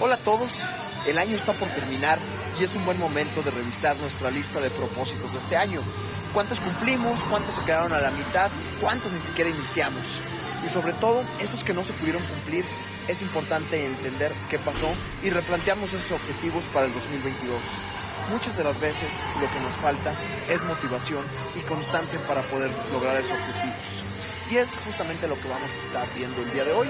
Hola a todos, el año está por terminar y es un buen momento de revisar nuestra lista de propósitos de este año. ¿Cuántos cumplimos? ¿Cuántos se quedaron a la mitad? ¿Cuántos ni siquiera iniciamos? Y sobre todo, esos que no se pudieron cumplir, es importante entender qué pasó y replantearnos esos objetivos para el 2022. Muchas de las veces lo que nos falta es motivación y constancia para poder lograr esos objetivos. Y es justamente lo que vamos a estar viendo el día de hoy.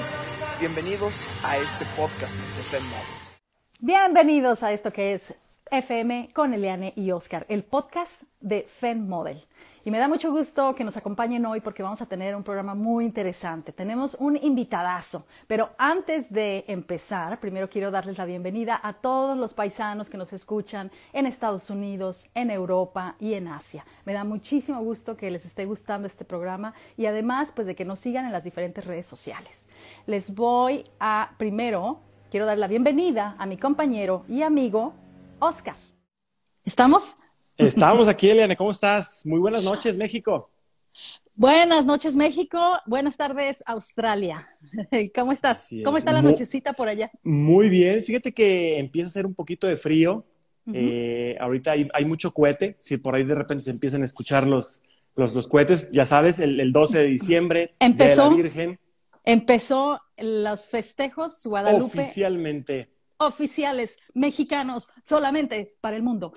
Bienvenidos a este podcast de FEMMOD. Bienvenidos a esto que es FM con Eliane y Oscar, el podcast de FEM Model. Y me da mucho gusto que nos acompañen hoy porque vamos a tener un programa muy interesante. Tenemos un invitadazo, pero antes de empezar, primero quiero darles la bienvenida a todos los paisanos que nos escuchan en Estados Unidos, en Europa y en Asia. Me da muchísimo gusto que les esté gustando este programa y además pues de que nos sigan en las diferentes redes sociales. Les voy a primero quiero dar la bienvenida a mi compañero y amigo Oscar. ¿Estamos? Estamos aquí, Eliane. ¿Cómo estás? Muy buenas noches, México. Buenas noches, México. Buenas tardes, Australia. ¿Cómo estás? ¿Cómo está la nochecita por allá? Muy bien. Fíjate que empieza a hacer un poquito de frío. Eh, ahorita hay, mucho cohete. Si por ahí de repente se empiezan a escuchar los, los, cohetes, ya sabes, el, 12 de diciembre, ¿Empezó? de la Virgen. Empezó los festejos Guadalupe. Oficialmente oficiales mexicanos solamente para el mundo.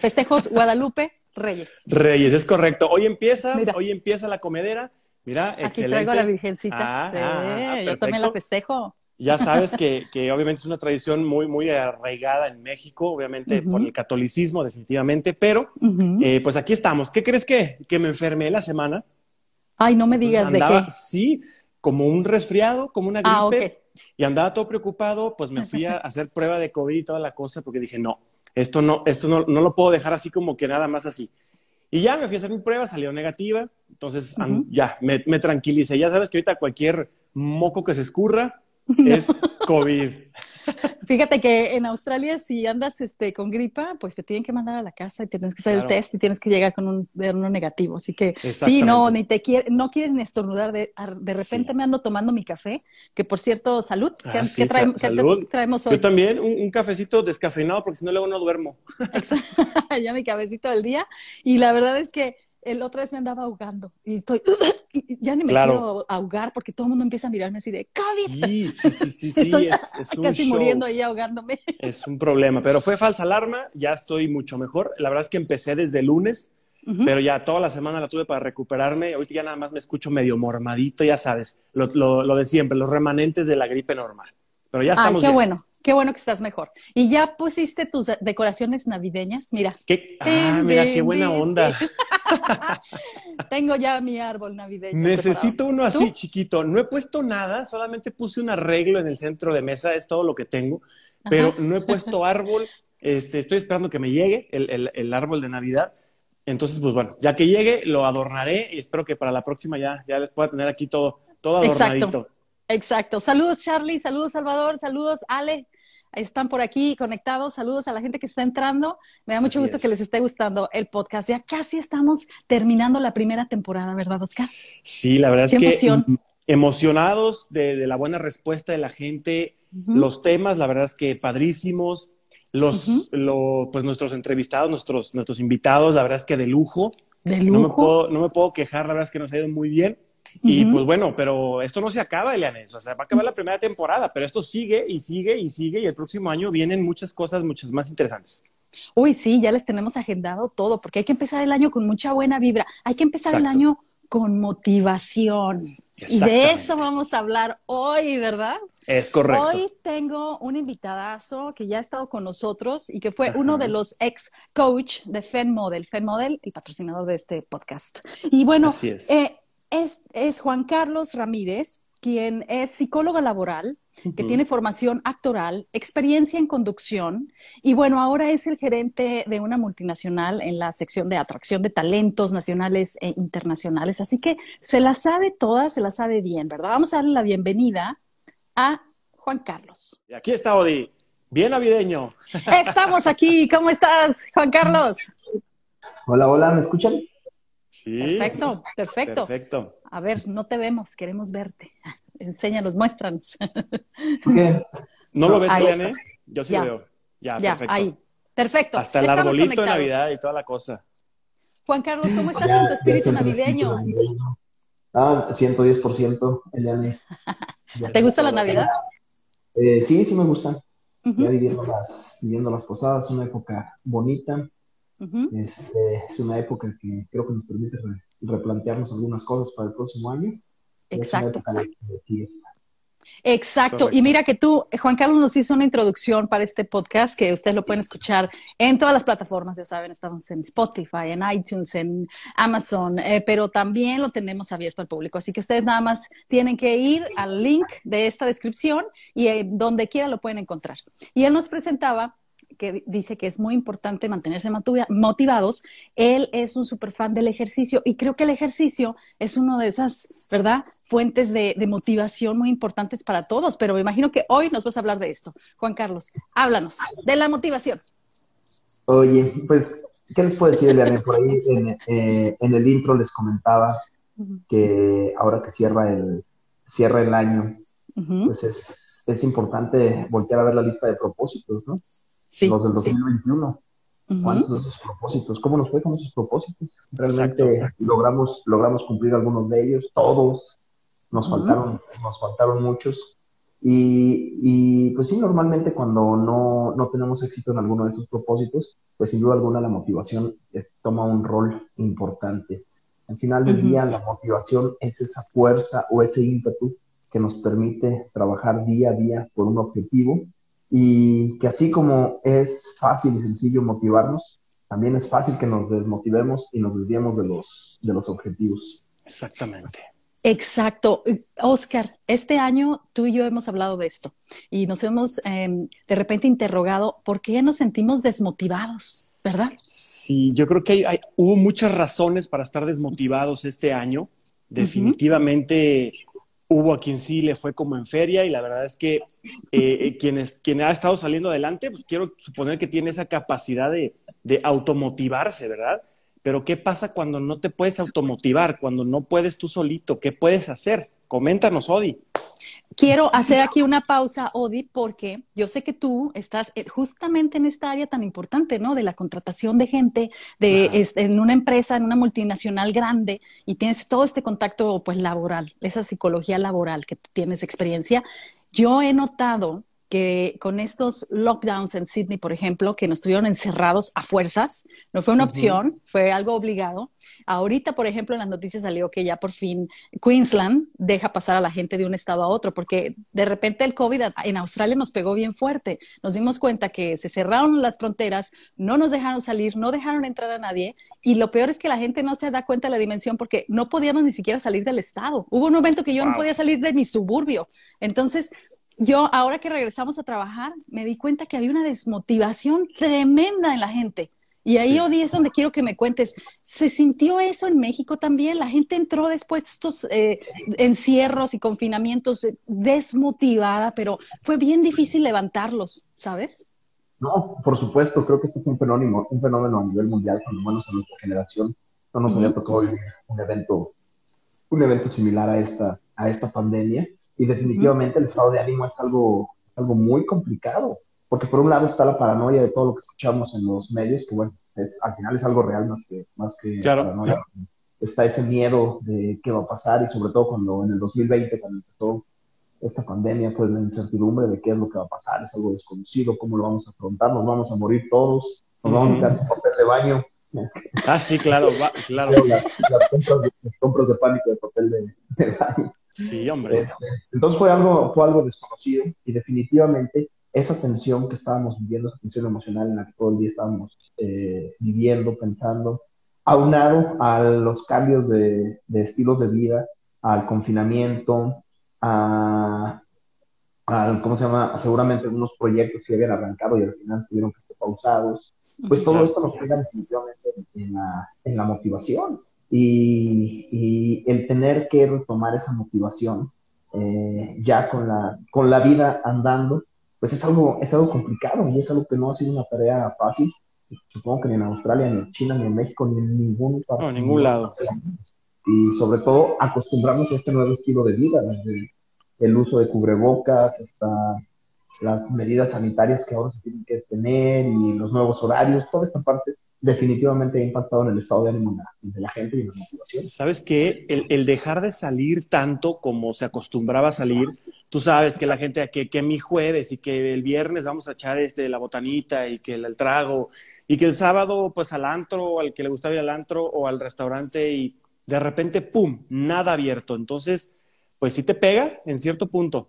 Festejos Guadalupe Reyes. Reyes, es correcto. Hoy empieza, hoy empieza la comedera. Mira, Aquí excelente. traigo la virgencita. Ah, ah, ah, yo también la festejo. Ya sabes que, que, obviamente es una tradición muy, muy arraigada en México, obviamente por el catolicismo, definitivamente, pero eh, pues aquí estamos. ¿Qué crees que, que me enfermé la semana? Ay, no me digas de qué. Sí, como un resfriado, como una gripe. Y andaba todo preocupado, pues me fui a hacer prueba de COVID y toda la cosa, porque dije, no, esto no, esto no, no lo puedo dejar así como que nada más así. Y ya me fui a hacer mi prueba, salió negativa, entonces ya me, me tranquilicé. Ya sabes que ahorita cualquier moco que se escurra es COVID. Fíjate que en Australia, si andas este, con gripa, pues te tienen que mandar a la casa y tienes que hacer el test y tienes que llegar con un uno negativo. Así que sí, no, ni te quiere, no quieres ni estornudar. De, de repente me ando tomando mi café, que por cierto, salud. ¿Qué, ah, traemos hoy? Yo también, un, cafecito descafeinado, porque si no, luego no duermo. ya mi cafecito del día. Y la verdad es que el otra vez me andaba ahogando y estoy, ya ni me quiero ahogar porque todo el mundo empieza a mirarme así de COVID. Sí, sí, sí, sí, estoy es, casi muriendo ahí ahogándome. Es un problema, pero fue falsa alarma, ya estoy mucho mejor. La verdad es que empecé desde el lunes, pero ya toda la semana la tuve para recuperarme. Ahorita ya nada más me escucho medio mormadito, ya sabes, lo, lo de siempre, los remanentes de la gripe normal. Pero ya estamos. Ay, qué bueno, qué bueno que estás mejor. Y ya pusiste tus decoraciones navideñas, mira. ¿Qué? Ah, mira, qué buena onda. Tengo ya mi árbol navideño. Necesito uno así chiquito. No he puesto nada, solamente puse un arreglo en el centro de mesa, es todo lo que tengo, pero no he puesto árbol. Este, estoy esperando que me llegue el, el, árbol de Navidad. Entonces, pues bueno, ya que llegue, lo adornaré y espero que para la próxima ya, ya les pueda tener aquí todo, todo adornadito. Exacto. Exacto. Saludos Charlie, saludos Salvador, saludos Ale. Están por aquí conectados. Saludos a la gente que está entrando. Me da mucho gusto que les esté gustando el podcast. Ya casi estamos terminando la primera temporada, ¿verdad, Oscar? Sí, la verdad es que emocionados de, la buena respuesta de la gente. Los temas, la verdad es que padrísimos. Los, pues nuestros entrevistados, nuestros, nuestros invitados, la verdad es que de lujo. De lujo. No me puedo, no me puedo quejar, la verdad es que nos ha ido muy bien. Y pues bueno, pero esto no se acaba, Elianes. O sea, va a acabar la primera temporada, pero esto sigue y sigue y sigue. Y el próximo año vienen muchas cosas, muchas más interesantes. Uy, sí, ya les tenemos agendado todo, porque hay que empezar el año con mucha buena vibra. Hay que empezar el año con motivación. Y de eso vamos a hablar hoy, ¿verdad? Es correcto. Hoy tengo un invitadazo que ya ha estado con nosotros y que fue uno de los ex coach de FEN Model. FEN Model, el patrocinador de este podcast. Y bueno, Así es. Eh, es, Juan Carlos Ramírez, quien es psicóloga laboral, que tiene formación actoral, experiencia en conducción y bueno, ahora es el gerente de una multinacional en la sección de atracción de talentos nacionales e internacionales. Así que se la sabe toda, se la sabe bien, ¿verdad? Vamos a darle la bienvenida a Juan Carlos. Y aquí está Odi, bien navideño. Estamos aquí, ¿cómo estás, Juan Carlos? Hola, hola, ¿me escuchan? Sí. Perfecto, perfecto. Perfecto. A ver, no te vemos, queremos verte. Enséñanos, muéstranos. ¿Qué? ¿No lo ves, Eliane? Yo sí veo. Ya, ya, perfecto. ahí. Perfecto. Hasta el arbolito de Navidad y toda la cosa. Juan Carlos, ¿cómo estás con tu espíritu navideño? Ah, 110%, Eliane. ¿Te gusta la Navidad? Eh, sí, sí me gusta. Ya viviendo las, viviendo las posadas, una época bonita. Este, es una época que creo que nos permite replantearnos algunas cosas para el próximo año. Exacto. Es una época de fiesta. Exacto. Y mira que tú, Juan Carlos, nos hizo una introducción para este podcast que ustedes lo pueden escuchar en todas las plataformas, ya saben, estamos en Spotify, en iTunes, en Amazon, eh, pero también lo tenemos abierto al público. Así que ustedes nada más tienen que ir al link de esta descripción y eh, donde quiera lo pueden encontrar. Y él nos presentaba que dice que es muy importante mantenerse motivados. Él es un super fan del ejercicio y creo que el ejercicio es una de esas, ¿verdad? Fuentes de, motivación muy importantes para todos, pero me imagino que hoy nos vas a hablar de esto. Juan Carlos, háblanos de la motivación. Oye, pues, ¿qué les puedo decir, Eliane? Por ahí en, eh, en, el intro les comentaba que ahora que cierra el, cierra el año, pues es, es importante voltear a ver la lista de propósitos, ¿no? Los del 2021. ¿Cuántos de esos propósitos? ¿Cómo nos fue con esos propósitos? Realmente logramos logramos cumplir algunos de ellos, todos. Nos faltaron nos faltaron muchos. Y, y, pues sí, normalmente cuando no, no, tenemos éxito en alguno de esos propósitos, pues sin duda alguna la motivación eh, toma un rol importante. Al final del día, la motivación es esa fuerza o ese ímpetu que nos permite trabajar día a día por un objetivo y que así como es fácil y sencillo motivarnos, también es fácil que nos desmotivemos y nos desviemos de los, de los objetivos. Exactamente. Exacto. Oscar, este año tú y yo hemos hablado de esto y nos hemos em, de repente interrogado por qué nos sentimos desmotivados, ¿verdad? Sí, yo creo que hay, hubo muchas razones para estar desmotivados este año. Definitivamente Hubo a quien sí le fue como en feria y la verdad es que eh, quien, ha estado saliendo adelante, pues quiero suponer que tiene esa capacidad de, de automotivarse, ¿verdad? Pero ¿qué pasa cuando no te puedes automotivar, cuando no puedes tú solito? ¿Qué puedes hacer? Coméntanos, Odi. Quiero hacer aquí una pausa, Odi, porque yo sé que tú estás eh, justamente en esta área tan importante, ¿no? De la contratación de gente, de en una empresa, en una multinacional grande, y tienes todo este contacto, pues, laboral, esa psicología laboral que tienes experiencia. Yo he notado que con estos lockdowns en Sydney, por ejemplo, que nos tuvieron encerrados a fuerzas, no fue una opción, fue algo obligado. Ahorita, por ejemplo, en las noticias salió que ya por fin Queensland deja pasar a la gente de un estado a otro, porque de repente el COVID en Australia nos pegó bien fuerte. Nos dimos cuenta que se cerraron las fronteras, no nos dejaron salir, no dejaron entrar a nadie, y lo peor es que la gente no se da cuenta de la dimensión porque no podíamos ni siquiera salir del estado. Hubo un momento que yo no podía salir de mi suburbio. Entonces, yo ahora que regresamos a trabajar, me di cuenta que había una desmotivación tremenda en la gente. Y ahí, Odi, es donde quiero que me cuentes. ¿Se sintió eso en México también? La gente entró después de estos eh, encierros y confinamientos eh, desmotivada, pero fue bien difícil levantarlos, ¿sabes? No, por supuesto, creo que este es un fenómeno, un fenómeno a nivel mundial, cuando menos a nuestra generación no nos había tocado un evento, un evento similar a esta, a esta pandemia. Y definitivamente el estado de ánimo es algo, algo muy complicado, porque por un lado está la paranoia de todo lo que escuchamos en los medios, que bueno, es, al final es algo real más que, más que paranoia. Está ese miedo de qué va a pasar y sobre todo cuando en el 2020, cuando empezó esta pandemia, pues la incertidumbre de qué es lo que va a pasar, es algo desconocido, cómo lo vamos a afrontar, nos vamos a morir todos, nos vamos a sin papel de baño. Ah, sí, claro, claro. Las, compras, de pánico de papel de baño. Sí, hombre. Este, entonces fue algo, fue algo desconocido y definitivamente esa tensión que estábamos viviendo, esa tensión emocional en la que todo el día estábamos eh, viviendo, pensando, aunado a los cambios de, estilos de vida, al confinamiento, a, ¿cómo se llama? Seguramente unos proyectos que habían arrancado y al final tuvieron que ser pausados. Pues todo esto nos pega definitivamente en la, en la motivación y, el tener que retomar esa motivación eh, ya con la, con la vida andando, pues es algo, es algo complicado y es algo que no ha sido una tarea fácil. Supongo que ni en Australia, ni en China, ni en México, ni en ningún, no, ningún lado. Y sobre todo acostumbrarnos a este nuevo estilo de vida, desde el uso de cubrebocas hasta las medidas sanitarias que ahora se tienen que tener y los nuevos horarios, toda esta parte definitivamente ha impactado en el estado de ánimo de la gente y en la motivación. ¿Sabes qué? El, dejar de salir tanto como se acostumbraba a salir, tú sabes que la gente, que, que mi jueves y que el viernes vamos a echar este, la botanita y que el, trago y que el sábado pues al antro, al que le gustaba ir al antro o al restaurante y de repente, ¡pum!, nada abierto. Entonces, pues sí te pega en cierto punto.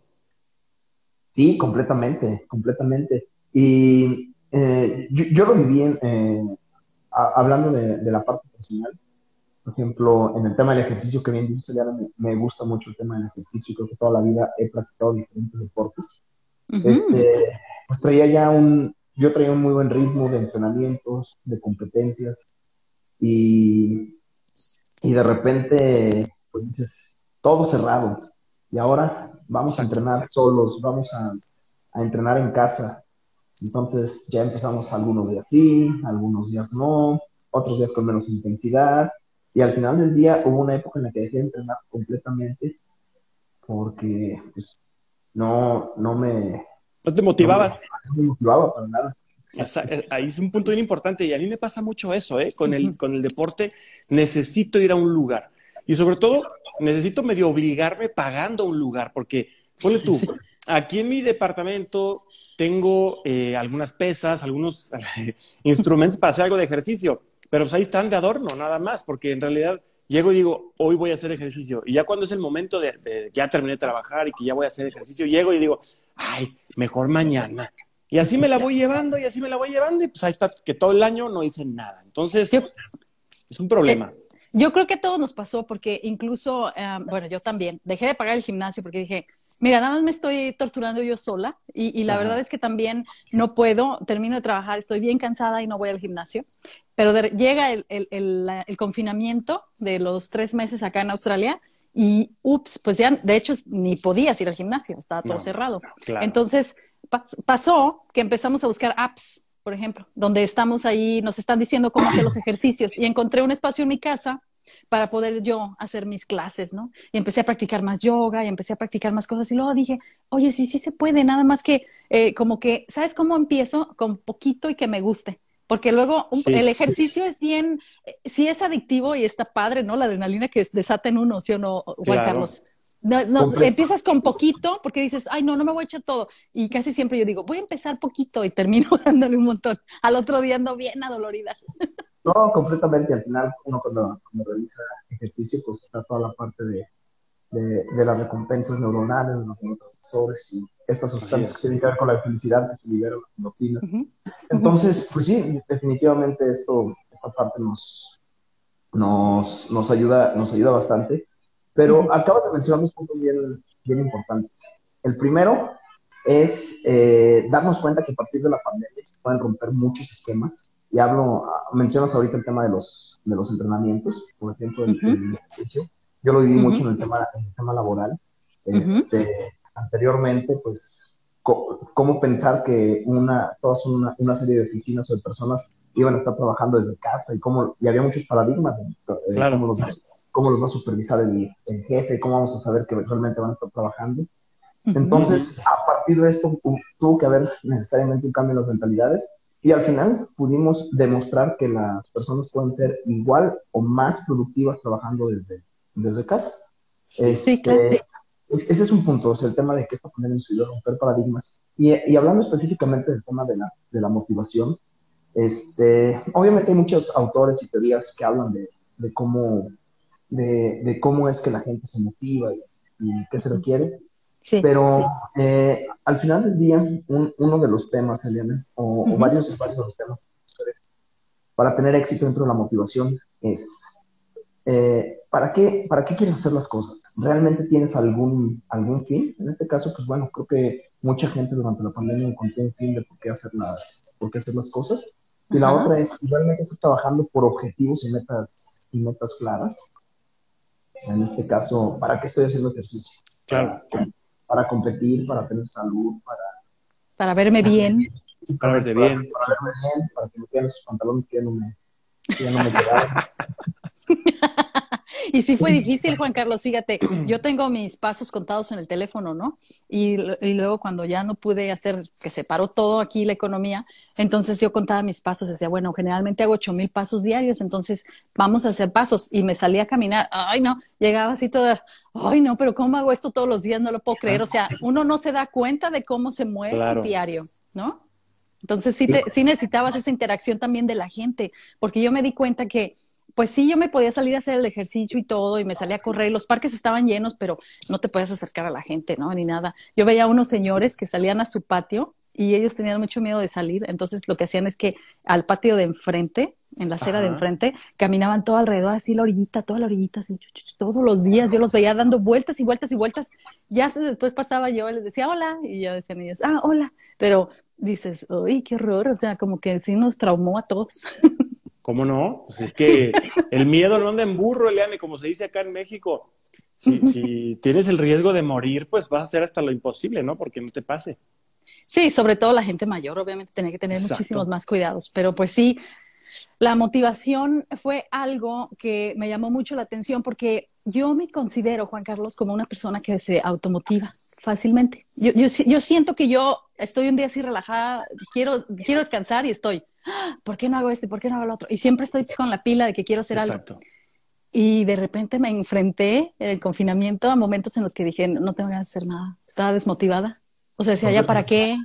Sí, completamente, completamente. Y eh, yo, lo viví en... Eh, hablando de, la parte personal, por ejemplo, en el tema del ejercicio que bien dice, ya me, gusta mucho el tema del ejercicio, creo que toda la vida he practicado diferentes deportes. este, pues traía ya un, yo traía un muy buen ritmo de entrenamientos, de competencias, y, y de repente, pues dices, todo cerrado. Y ahora vamos a entrenar solos, vamos a, a entrenar en casa, entonces ya empezamos algunos días sí, algunos días no, otros días con menos intensidad. Y al final del día hubo una época en la que dejé de entrenar completamente porque pues, no, no me... No te motivabas. No me, motivaba para nada. Eh, ahí es un punto bien importante y a mí me pasa mucho eso, ¿eh? Con el, con el deporte necesito ir a un lugar y sobre todo necesito medio obligarme pagando un lugar porque, ponle tú, aquí en mi departamento tengo eh, algunas pesas, algunos instrumentos para hacer algo de ejercicio, pero pues ahí están de adorno, nada más, porque en realidad llego y digo, hoy voy a hacer ejercicio. Y ya cuando es el momento de, que ya terminé de trabajar y que ya voy a hacer ejercicio, llego y digo, ay, mejor mañana. Y así me la voy llevando y así me la voy llevando y pues ahí está, que todo el año no hice nada. Entonces, es un problema. Yo creo que todo nos pasó porque incluso, eh, bueno, yo también dejé de pagar el gimnasio porque dije, Mira, nada más me estoy torturando yo sola y, la verdad es que también no puedo, termino de trabajar, estoy bien cansada y no voy al gimnasio, pero llega el, confinamiento de los tres meses acá en Australia y, ups, pues ya, de hecho, ni podías ir al gimnasio, estaba todo cerrado. Entonces, pasó que empezamos a buscar apps, por ejemplo, donde estamos ahí, nos están diciendo cómo hacer los ejercicios y encontré un espacio en mi casa para poder yo hacer mis clases, ¿no? Y empecé a practicar más yoga y empecé a practicar más cosas y luego dije, oye, sí, sí se puede, nada más que eh, como que, ¿sabes cómo empiezo? Con poquito y que me guste. Porque luego el ejercicio es bien, eh, sí es adictivo y está padre, ¿no? La adrenalina que desata en uno, ¿sí o no, Juan Carlos? No, no, empiezas con poquito porque dices, ay, no, no me voy a echar todo. Y casi siempre yo digo, voy a empezar poquito y termino dándole un montón. Al otro día ando bien adolorida. No, completamente. Al final, uno cuando, realiza ejercicio, pues está toda la parte de, de, las recompensas neuronales, de los neurotransmisores y estas sustancias que tienen que ver con la felicidad que se liberan las endorfinas. Entonces, pues sí, definitivamente esto, esta parte nos, nos, nos, ayuda, nos ayuda bastante. Pero acabas de mencionar dos puntos bien, bien importantes. El primero es eh, darnos cuenta que a partir de la pandemia se pueden romper muchos esquemas y hablo, mencionas ahorita el tema de los, de los entrenamientos, por ejemplo, el, ejercicio. Yo lo viví mucho en el tema, en el tema laboral. Este, anteriormente, pues, cómo pensar que una, todas una, una, serie de oficinas o de personas iban a estar trabajando desde casa y cómo, y había muchos paradigmas de, cómo, los, cómo, los, va a supervisar el, el, jefe, cómo vamos a saber que realmente van a estar trabajando. Entonces, a partir de esto, tuvo que haber necesariamente un cambio en las mentalidades y al final pudimos demostrar que las personas pueden ser igual o más productivas trabajando desde, desde casa. Sí, este, claro. Ese es un punto, es el tema de que esta pandemia nos ayudó a romper paradigmas. Y, y, hablando específicamente del tema de la, de la motivación, este, obviamente hay muchos autores y teorías que hablan de, de cómo, de, de, cómo es que la gente se motiva y, y qué se requiere. Pero eh, al final del día, uno de los temas, Eliana, o, varios, varios de los temas para tener éxito dentro de la motivación es, eh, ¿para, qué, ¿para qué quieres hacer las cosas? ¿Realmente tienes algún, algún fin? En este caso, pues bueno, creo que mucha gente durante la pandemia encontró un fin de por qué hacer las, por qué hacer las cosas. Y la otra es, ¿realmente estás trabajando por objetivos y metas, y metas claras? En este caso, ¿para qué estoy haciendo ejercicio? Claro para competir, para tener salud, para... Para verme bien. Para, verte bien. Para, verme bien, para que me queden los pantalones que ya no me, ya no me y sí fue difícil, Juan Carlos, fíjate, yo tengo mis pasos contados en el teléfono, ¿no? Y, y, luego cuando ya no pude hacer, que se paró todo aquí la economía, entonces yo contaba mis pasos, decía, bueno, generalmente hago ocho mil pasos diarios, entonces vamos a hacer pasos. Y me salía a caminar, ay no, llegaba así toda, ay no, pero ¿cómo hago esto todos los días? No lo puedo creer. O sea, uno no se da cuenta de cómo se mueve diario, ¿no? Entonces sí, sí necesitabas esa interacción también de la gente, porque yo me di cuenta que pues sí, yo me podía salir a hacer el ejercicio y todo, y me salía a correr. Los parques estaban llenos, pero no te podías acercar a la gente, ¿no? Ni nada. Yo veía a unos señores que salían a su patio y ellos tenían mucho miedo de salir. Entonces lo que hacían es que al patio de enfrente, en la acera de enfrente, caminaban todo alrededor, así la orillita, toda la orillita, así, todos los días. Yo los veía dando vueltas y vueltas y vueltas. Ya después pasaba yo y les decía hola, y ya decían ellos, ah, hola. Pero dices, uy, qué horror. O sea, como que sí nos traumó a todos. ¿Cómo no? Pues es que el miedo no anda en burro, Eliane, como se dice acá en México. Si, tienes el riesgo de morir, pues vas a hacer hasta lo imposible, ¿no? Porque no te pase. Sí, sobre todo la gente mayor, obviamente, tiene que tener muchísimos más cuidados. Pero pues sí, la motivación fue algo que me llamó mucho la atención porque yo me considero, Juan Carlos, como una persona que se automotiva fácilmente. Yo, yo, yo siento que yo estoy un día así relajada, quiero, quiero descansar y estoy ¿por qué no hago este? ¿Por qué no hago lo otro? Y siempre estoy con la pila de que quiero hacer Exacto. algo. Y de repente me enfrenté en el confinamiento a momentos en los que dije, no tengo ganas de hacer nada. Estaba desmotivada. O sea, decía, ¿ya para qué?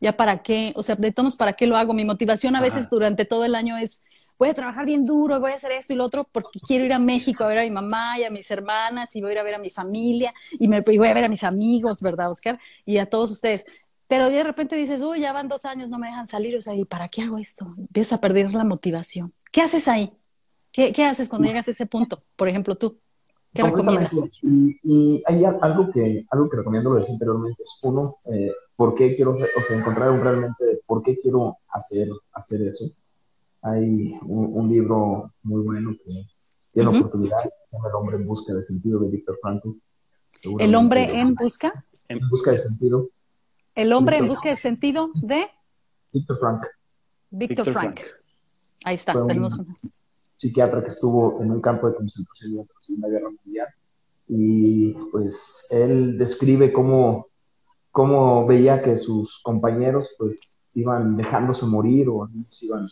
¿Ya para qué? O sea, de todos, ¿para qué lo hago? Mi motivación a veces durante todo el año es, voy a trabajar bien duro, voy a hacer esto y lo otro, porque quiero ir a México a ver a mi mamá y a mis hermanas, y voy a ir a ver a mi familia, y, me, y voy a ver a mis amigos, ¿verdad, Oscar? Y a todos ustedes. Pero de repente dices, uy, ya van dos años, no me dejan salir, o sea, ¿y para qué hago esto? Empiezas a perder la motivación. ¿Qué haces ahí? ¿Qué, qué haces cuando llegas a ese punto? Por ejemplo, tú, ¿qué recomiendas? Y, hay algo que, algo que recomiendo, lo decía anteriormente, es uno, eh, ¿por qué quiero, o sea, encontrar realmente, ¿por qué quiero hacer, hacer eso? Hay un, libro muy bueno que tiene la oportunidad, se llama El hombre en busca de sentido de Víctor Frankl. ¿El hombre en busca? En busca de sentido el hombre en busca de sentido de Víctor Frank. Víctor Frank. Ahí está, tenemos un psiquiatra que estuvo en un campo de concentración durante la Segunda Guerra Mundial y pues él describe cómo, cómo veía que sus compañeros pues iban dejándose morir o iban,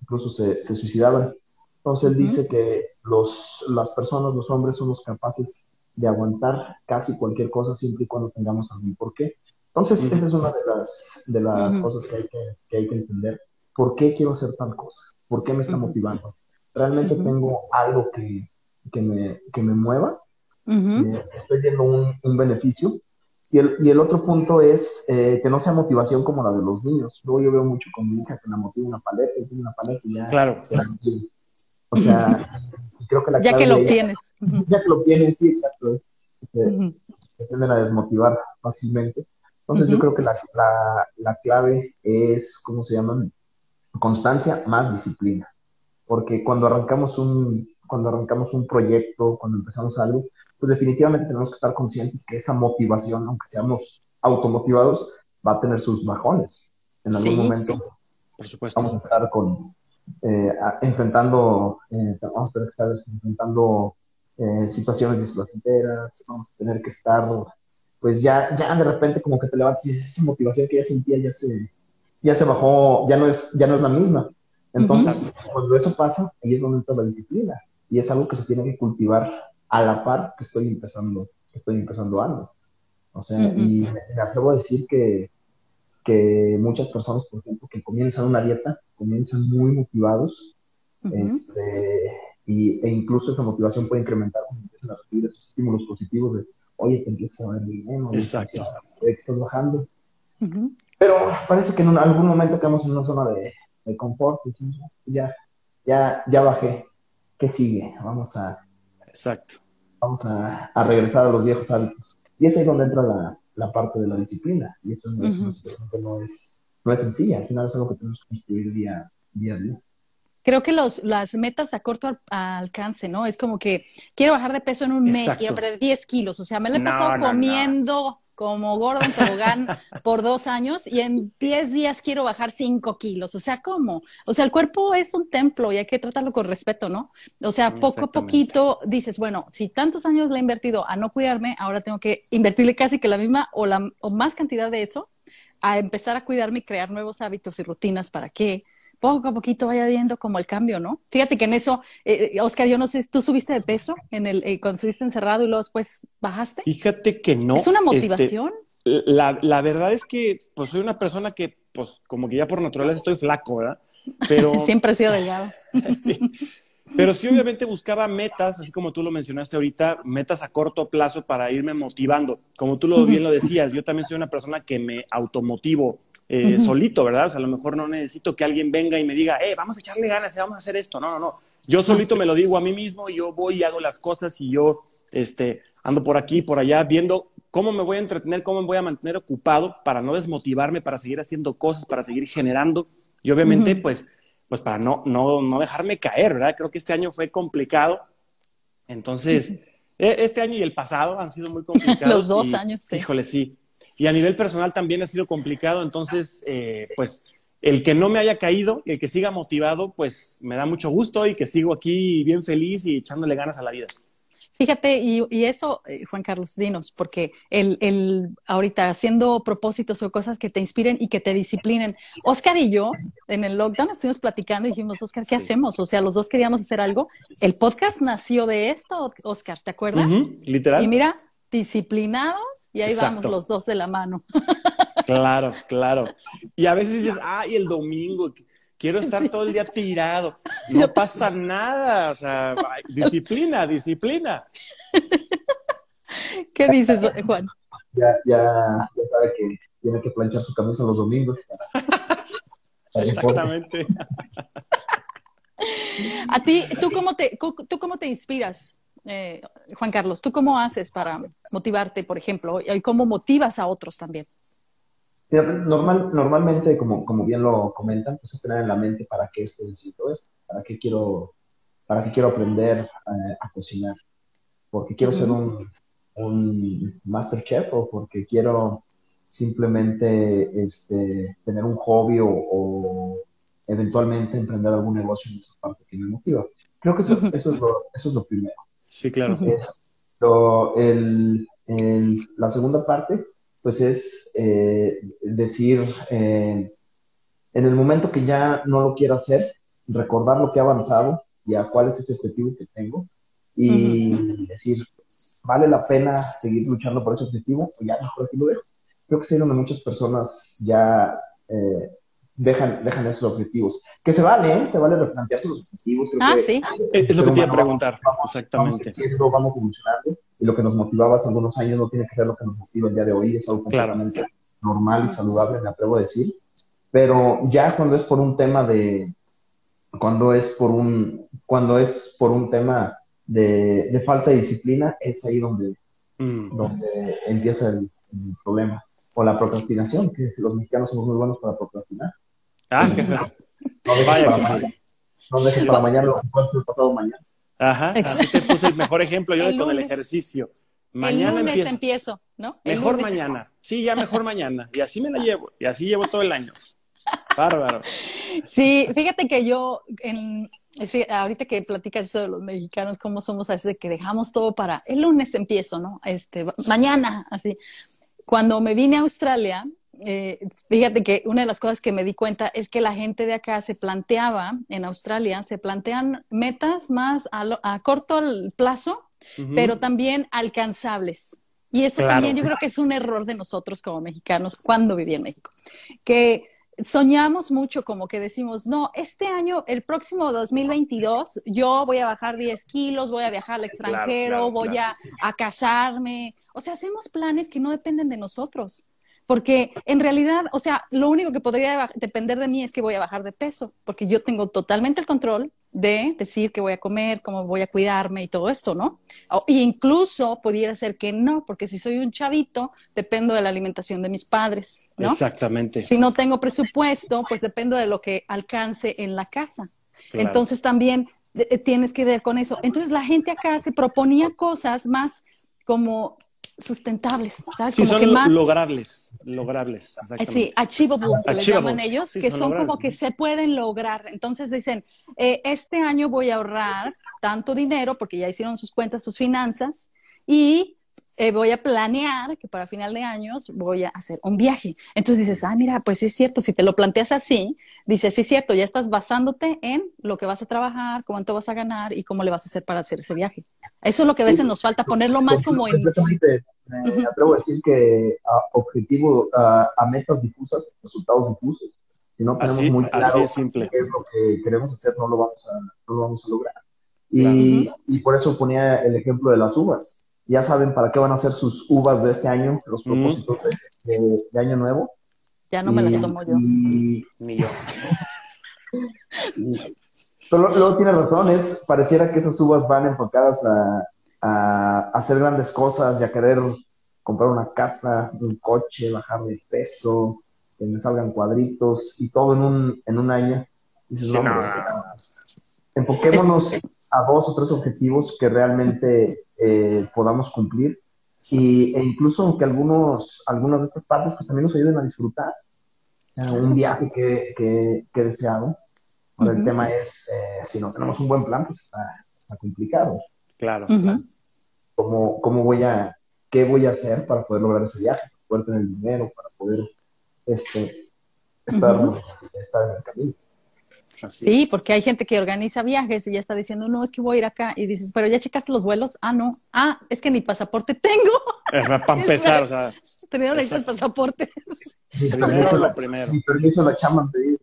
incluso se, suicidaban. Entonces él dice que los, las personas, los hombres, somos capaces de aguantar casi cualquier cosa siempre y cuando tengamos algún porqué. Entonces, esa es una de las, de las cosas que hay que, que hay que, entender. ¿Por qué quiero hacer tal cosa? ¿Por qué me está motivando? ¿Realmente tengo algo que, que, me, que me mueva? Eh, ¿Estoy viendo un, un beneficio? Y el, y el, otro punto es eh, que no sea motivación como la de los niños. Luego yo veo mucho con mi hija que la motiva una paleta y tiene una paleta y ya. Claro. o sea, creo que la Ya que lo tienes. Ya que lo tienes, sí, exacto. Es, se tienden a desmotivar fácilmente. Entonces yo creo que la, la, clave es, ¿cómo se llaman? Constancia más disciplina. Porque cuando arrancamos un, cuando arrancamos un proyecto, cuando empezamos algo, pues definitivamente tenemos que estar conscientes que esa motivación, aunque seamos automotivados, va a tener sus bajones. En algún momento Por supuesto. vamos a estar con, eh, enfrentando, eh, vamos a tener que estar enfrentando eh, situaciones displacenteras, vamos a tener que estar pues ya, ya de repente como que te levantas y esa motivación que ya sentía ya se, ya se bajó, ya no es, ya no es la misma. Entonces, cuando eso pasa, ahí es donde entra la disciplina. Y es algo que se tiene que cultivar a la par que estoy empezando, estoy empezando algo. O sea, y me, atrevo a decir que, que muchas personas, por ejemplo, que comienzan una dieta, comienzan muy motivados, este, y, e incluso esa motivación puede incrementar cuando empiezan a recibir esos estímulos positivos de, oye, te empiezas a ver bien, Exacto. estás bajando. Pero parece que en algún momento quedamos en una zona de, de confort, y ya, ya, ya bajé, ¿qué sigue? Vamos a... Exacto. Vamos a, a regresar a los viejos hábitos. Y es ahí donde entra la, la parte de la disciplina. Y eso no, no, es, no es sencilla, al final es algo que tenemos que construir día, día a día creo que los, las metas a corto alcance, ¿no? Es como que quiero bajar de peso en un mes, quiero perder 10 kilos, o sea, me lo he pasado comiendo como gordo en tobogán por dos años y en diez días quiero bajar cinco kilos. O sea, ¿cómo? O sea, el cuerpo es un templo y hay que tratarlo con respeto, ¿no? O sea, poco a poquito dices, bueno, si tantos años le he invertido a no cuidarme, ahora tengo que invertirle casi que la misma o, la, o más cantidad de eso a empezar a cuidarme y crear nuevos hábitos y rutinas para que poco a poquito vaya viendo como el cambio, ¿no? Fíjate que en eso, eh, Oscar, yo no sé, ¿tú subiste de peso en el, eh, cuando estuviste encerrado y luego después bajaste? Fíjate que no. ¿Es una este, motivación? la, la, verdad es que pues soy una persona que pues como que ya por naturaleza estoy flaco, ¿verdad? Pero... Siempre he sido delgado. sí. Pero sí, obviamente buscaba metas, así como tú lo mencionaste ahorita, metas a corto plazo para irme motivando. Como tú lo bien lo decías, yo también soy una persona que me automotivo eh, solito, ¿verdad? O sea, a lo mejor no necesito que alguien venga y me diga, eh, vamos a echarle ganas, eh, vamos a hacer esto. No, no, no. Yo solito me lo digo a mí mismo, y yo voy y hago las cosas y yo este, ando por aquí, por allá, viendo cómo me voy a entretener, cómo me voy a mantener ocupado para no desmotivarme, para seguir haciendo cosas, para seguir generando. Y obviamente, pues, pues para no, no, no dejarme caer, ¿verdad? Creo que este año fue complicado. Entonces, e, este año y el pasado han sido muy complicados. Los dos años, sí. Híjole, sí. Y a nivel personal también ha sido complicado, entonces, eh, pues, el que no me haya caído, el que siga motivado, pues me da mucho gusto y que sigo aquí bien feliz y echándole ganas a la vida. Fíjate, y, eso, eh, Juan Carlos, dinos, porque el, el, ahorita haciendo propósitos o cosas que te inspiren y que te disciplinen. Oscar y yo, en el lockdown, estuvimos platicando y dijimos, Oscar, ¿qué hacemos? O sea, los dos queríamos hacer algo. El podcast nació de esto, Oscar, ¿te acuerdas? literal. Y mira, disciplinados y ahí vamos los dos de la mano. Claro, claro. Y a veces dices, ay, el domingo, quiero estar todo el día tirado. No pasa nada, o sea, disciplina, disciplina. ¿Qué dices, Juan? Ya, ya, ya sabe que tiene que planchar su camisa los domingos. Exactamente. A ti, ¿tú cómo te, tú cómo te inspiras? Eh, Juan Carlos, ¿tú cómo haces para motivarte, por ejemplo, y cómo motivas a otros también? Normal, normalmente, como, como bien lo comentan, pues es tener en la mente para qué esto necesito esto, para qué quiero, para qué quiero aprender eh, a cocinar, porque quiero ser un, un master chef o porque quiero simplemente este, tener un hobby o, eventualmente emprender algún negocio en esa parte que me motiva. Creo que eso, eso, es, lo, eso es lo primero. Sí, claro. el, la segunda parte, pues es eh, decir, eh, en el momento que ya no lo quiero hacer, recordar lo que ha avanzado y a cuál es ese objetivo que tengo y decir, ¿vale la pena seguir luchando por ese objetivo? O ya mejor aquí lo dejo. Creo que es donde muchas personas ya eh, dejan, dejan esos objetivos. Que se vale, ¿eh? Se vale replantear los objetivos. ah, sí. Es lo que te iba a preguntar, exactamente. Vamos, evolucionando y lo que nos motivaba hace algunos años no tiene que ser lo que nos motiva el día de hoy, es algo completamente normal y saludable, me atrevo a decir. Pero ya cuando es por un tema de, cuando es por un, cuando es por un tema de, de falta de disciplina, es ahí donde, mm. donde empieza el problema. O la procrastinación, que los mexicanos somos muy buenos para procrastinar. Ah, no dejes para, mañana, no dejes para mañana lo que puede ser pasado mañana. Ajá, así te puse el mejor ejemplo yo con el ejercicio. Mañana el lunes empiezo, ¿no? mejor mañana. Sí, ya mejor mañana. Y así me la llevo. Y así llevo todo el año. Bárbaro. Sí, fíjate que yo, en, ahorita que platicas eso de los mexicanos, cómo somos a veces que dejamos todo para el lunes empiezo, ¿no? Este, mañana, así. Cuando me vine a Australia, eh, fíjate que una de las cosas que me di cuenta es que la gente de acá se planteaba, en Australia, se plantean metas más a, corto plazo, pero también alcanzables. Y eso también yo creo que es un error de nosotros como mexicanos cuando viví en México, que soñamos mucho como que decimos, no, este año, el próximo 2022, yo voy a bajar 10 kilos, voy a viajar al extranjero, voy a, a casarme. O sea, hacemos planes que no dependen de nosotros porque en realidad, o sea, lo único que podría depender de mí es que voy a bajar de peso, porque yo tengo totalmente el control de decir qué voy a comer, cómo voy a cuidarme y todo esto, ¿no? O, incluso pudiera ser que no, porque si soy un chavito, dependo de la alimentación de mis padres, ¿no? Exactamente. Si no tengo presupuesto, pues dependo de lo que alcance en la casa. Entonces también eh, tienes que ver con eso. Entonces la gente acá se proponía cosas más como sustentables, ¿sabes? Sí, como que más logrables, logrables. Sí, achievable, le llaman ellos, que son como que se pueden lograr. Entonces dicen, eh, este año voy a ahorrar tanto dinero porque ya hicieron sus cuentas, sus finanzas y eh, voy a planear que para final de años voy a hacer un viaje. Entonces dices, ah, mira, pues sí es cierto, si te lo planteas así, dices, sí es cierto, ya estás basándote en lo que vas a trabajar, cuánto vas a ganar y cómo le vas a hacer para hacer ese viaje. Eso es lo que a veces nos falta, ponerlo más como en... Me atrevo a decir que a objetivo, a metas difusas, resultados difusos. Si no tenemos muy claro es simple. qué es lo que queremos hacer, no lo vamos a, no lo vamos a lograr. Y, y por eso ponía el ejemplo de las uvas ya saben para qué van a ser sus uvas de este año, los propósitos de, año nuevo. Ya no me las tomo yo. Ni yo. pero luego tiene razón, es, pareciera que esas uvas van enfocadas a, hacer grandes cosas y a querer comprar una casa, un coche, bajar de peso, que me salgan cuadritos y todo en un, en un año. enfoquémonos a dos o tres objetivos que realmente eh, podamos cumplir y, e incluso que algunos, algunas de estas partes pues también nos ayuden a disfrutar un viaje que, que, he deseado. Ahora el tema es, eh, si no tenemos un buen plan, pues está, complicado. Claro. ¿Cómo, ¿Cómo, voy a, qué voy a hacer para poder lograr ese viaje? Para poder tener dinero, para poder este, estar, estar en el camino sí, porque hay gente que organiza viajes y ya está diciendo, no, es que voy a ir acá. Y dices, pero ya checaste los vuelos. Ah, no. Ah, es que ni pasaporte tengo. para empezar, o sea. Primero necesitas el pasaporte. Primero lo primero. Mi permiso la chaman pedir.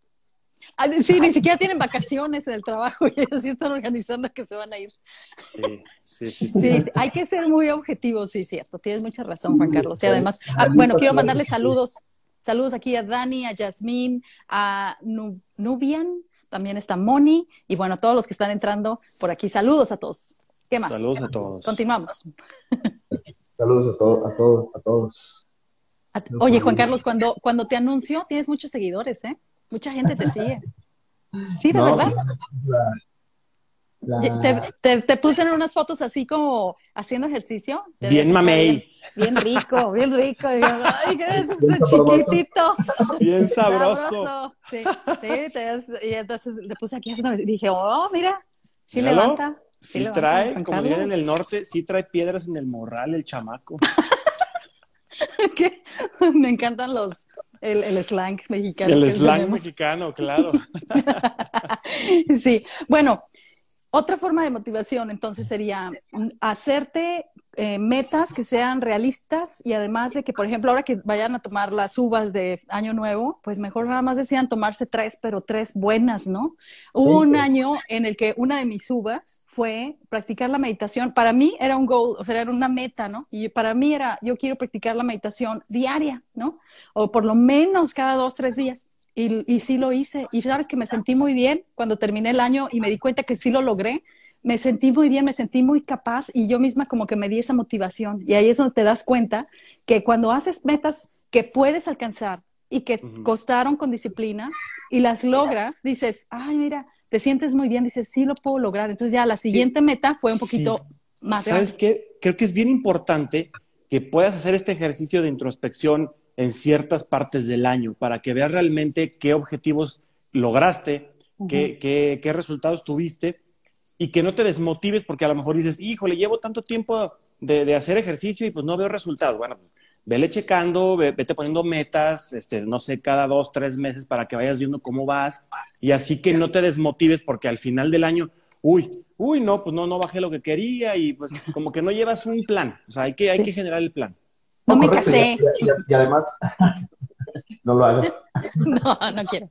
Ah, sí, ni siquiera tienen vacaciones en el trabajo y ellos sí están organizando que se van a ir. Sí, sí, sí. sí. hay que ser muy objetivos, sí, cierto. Tienes mucha razón, Juan Carlos. Y además, ah, bueno, quiero mandarle saludos Saludos aquí a Dani, a Yasmín, a Nubian, también está Moni, y bueno, a todos los que están entrando por aquí. Saludos a todos. ¿Qué más? Saludos a todos. Continuamos. Saludos a, todos, a todos, a todos. Oye, Juan Carlos, cuando, cuando te anuncio, tienes muchos seguidores, ¿eh? Mucha gente te sigue. Sí, de verdad. Te, te, puse en unas fotos así como haciendo ejercicio. Bien mamey. Bien, rico, bien rico. Ay, ¿qué es este chiquitito? Bien sabroso. Sí, sí. y entonces le puse aquí y dije, oh, mira, sí levanta. Sí, trae, como dirían en el norte, sí trae piedras en el morral el chamaco. Me encantan los, el, el, slang mexicano. El slang mexicano, claro. sí, bueno, otra forma de motivación entonces sería hacerte eh, metas que sean realistas y además de que, por ejemplo, ahora que vayan a tomar las uvas de Año Nuevo, pues mejor nada más decían tomarse tres, pero tres buenas, ¿no? Hubo un año en el que una de mis uvas fue practicar la meditación. Para mí era un goal, o sea, era una meta, ¿no? Y para mí era, yo quiero practicar la meditación diaria, ¿no? O por lo menos cada dos, tres días. Y, y sí lo hice. Y sabes que me sentí muy bien cuando terminé el año y me di cuenta que sí lo logré. Me sentí muy bien, me sentí muy capaz y yo misma como que me di esa motivación. Y ahí es donde te das cuenta que cuando haces metas que puedes alcanzar y que costaron con disciplina y las logras, dices, ay, mira, te sientes muy bien, dices, sí lo puedo lograr. Entonces ya la siguiente meta fue un poquito más ¿Sabes qué? Creo que es bien importante que puedas hacer este ejercicio de introspección en ciertas partes del año para que veas realmente qué objetivos lograste, qué, qué, qué, resultados tuviste y que no te desmotives porque a lo mejor dices, híjole, llevo tanto tiempo de, de hacer ejercicio y pues no veo resultados. Bueno, vele checando, vete poniendo metas, este, no sé, cada dos, tres meses para que vayas viendo cómo vas y así que no te desmotives porque al final del año, uy, uy, no, pues no, no bajé lo que quería y pues como que no llevas un plan, o sea, hay que, hay que generar el plan. No, me casé. Y, además, no lo hagas. No, no quiero.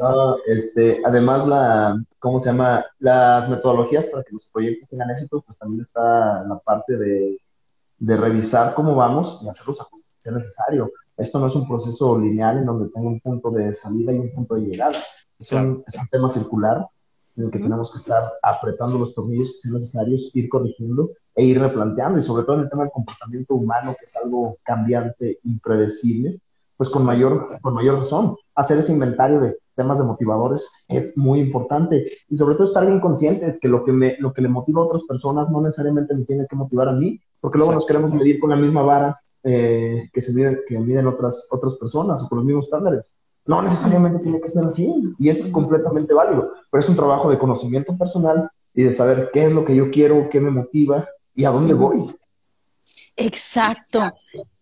No, este, además, la, ¿cómo se llama? Las metodologías para que los proyectos tengan éxito, pues también está la parte de, de revisar cómo vamos y hacer los ajustes si es necesario. Esto no es un proceso lineal en donde tengo un punto de salida y un punto de llegada. Es, un, es un tema circular en el que tenemos que estar apretando los tornillos que sean necesarios, ir corrigiendo e ir replanteando, y sobre todo en el tema del comportamiento humano, que es algo cambiante, impredecible, pues con mayor, con mayor razón, hacer ese inventario de temas de motivadores es muy importante y sobre todo estar bien conscientes que lo que, me, lo que le motiva a otras personas no necesariamente me tiene que motivar a mí, porque luego nos queremos medir con la misma vara eh, que se mide, que miden otras, otras personas o con los mismos estándares. No necesariamente tiene que ser así y es completamente válido, pero es un trabajo de conocimiento personal y de saber qué es lo que yo quiero, qué me motiva y a dónde voy. Exacto.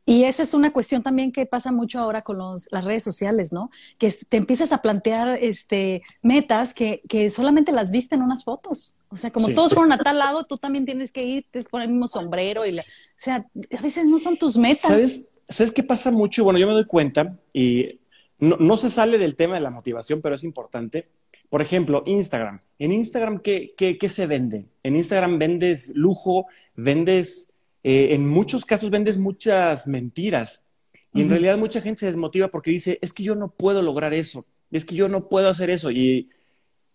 Y esa es una cuestión también que pasa mucho ahora con los, las redes sociales, ¿no? Que te empiezas a plantear este, metas que, que solamente las viste en unas fotos. O sea, como todos fueron a tal lado, tú también tienes que ir con el mismo sombrero. Y o sea, a veces no son tus metas. ¿Sabes, ¿Sabes qué pasa mucho? Bueno, yo me doy cuenta y no, no se sale del tema de la motivación, pero es importante. Por ejemplo, Instagram. En Instagram, ¿qué, qué, qué se vende? En Instagram vendes lujo, vendes eh, en muchos casos vendes muchas mentiras y en realidad mucha gente se desmotiva porque dice, es que yo no puedo lograr eso, es que yo no puedo hacer eso. Y